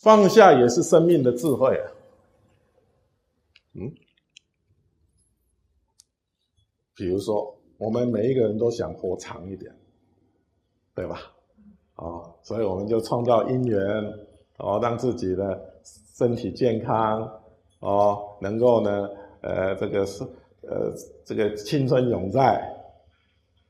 放下也是生命的智慧啊。嗯，比如说，我们每一个人都想活长一点，对吧？啊，所以我们就创造因缘，哦，让自己的身体健康，哦，能够呢，呃，这个是，呃，这个青春永在，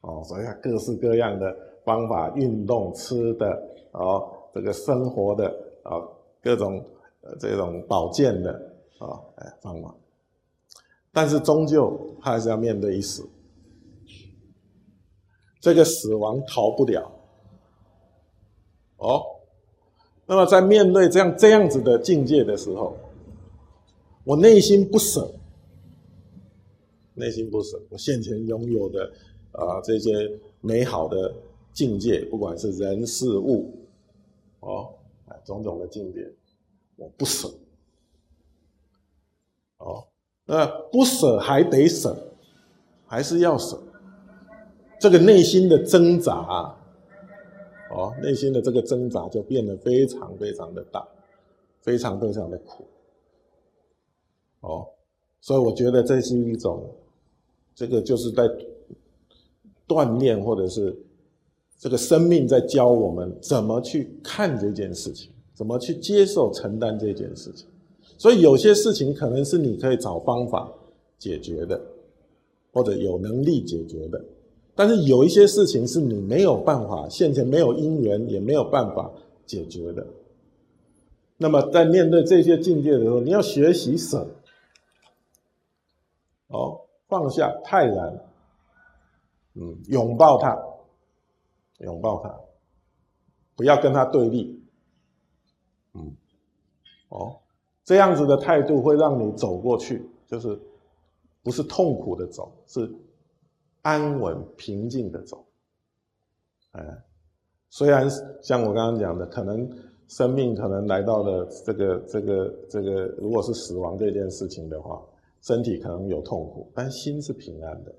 哦，所以各式各样的方法，运动、吃的，哦，这个生活的，啊，各种呃这种保健的，啊，哎，方法。但是终究他还是要面对一死，这个死亡逃不了。哦，那么在面对这样这样子的境界的时候，我内心不舍，内心不舍，我现前拥有的啊这些美好的境界，不管是人事物，哦，种种的境界，我不舍。哦。那不舍还得舍，还是要舍。这个内心的挣扎，哦，内心的这个挣扎就变得非常非常的大，非常非常的苦。哦，所以我觉得这是一种，这个就是在锻炼，或者是这个生命在教我们怎么去看这件事情，怎么去接受承担这件事情。所以有些事情可能是你可以找方法解决的，或者有能力解决的，但是有一些事情是你没有办法，现前没有因缘，也没有办法解决的。那么在面对这些境界的时候，你要学习舍，哦，放下，泰然，嗯，拥抱它，拥抱它，不要跟他对立，嗯，哦。这样子的态度会让你走过去，就是不是痛苦的走，是安稳平静的走。哎，虽然像我刚刚讲的，可能生命可能来到了这个这个这个，如果是死亡这件事情的话，身体可能有痛苦，但心是平安的。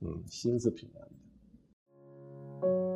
嗯，心是平安的。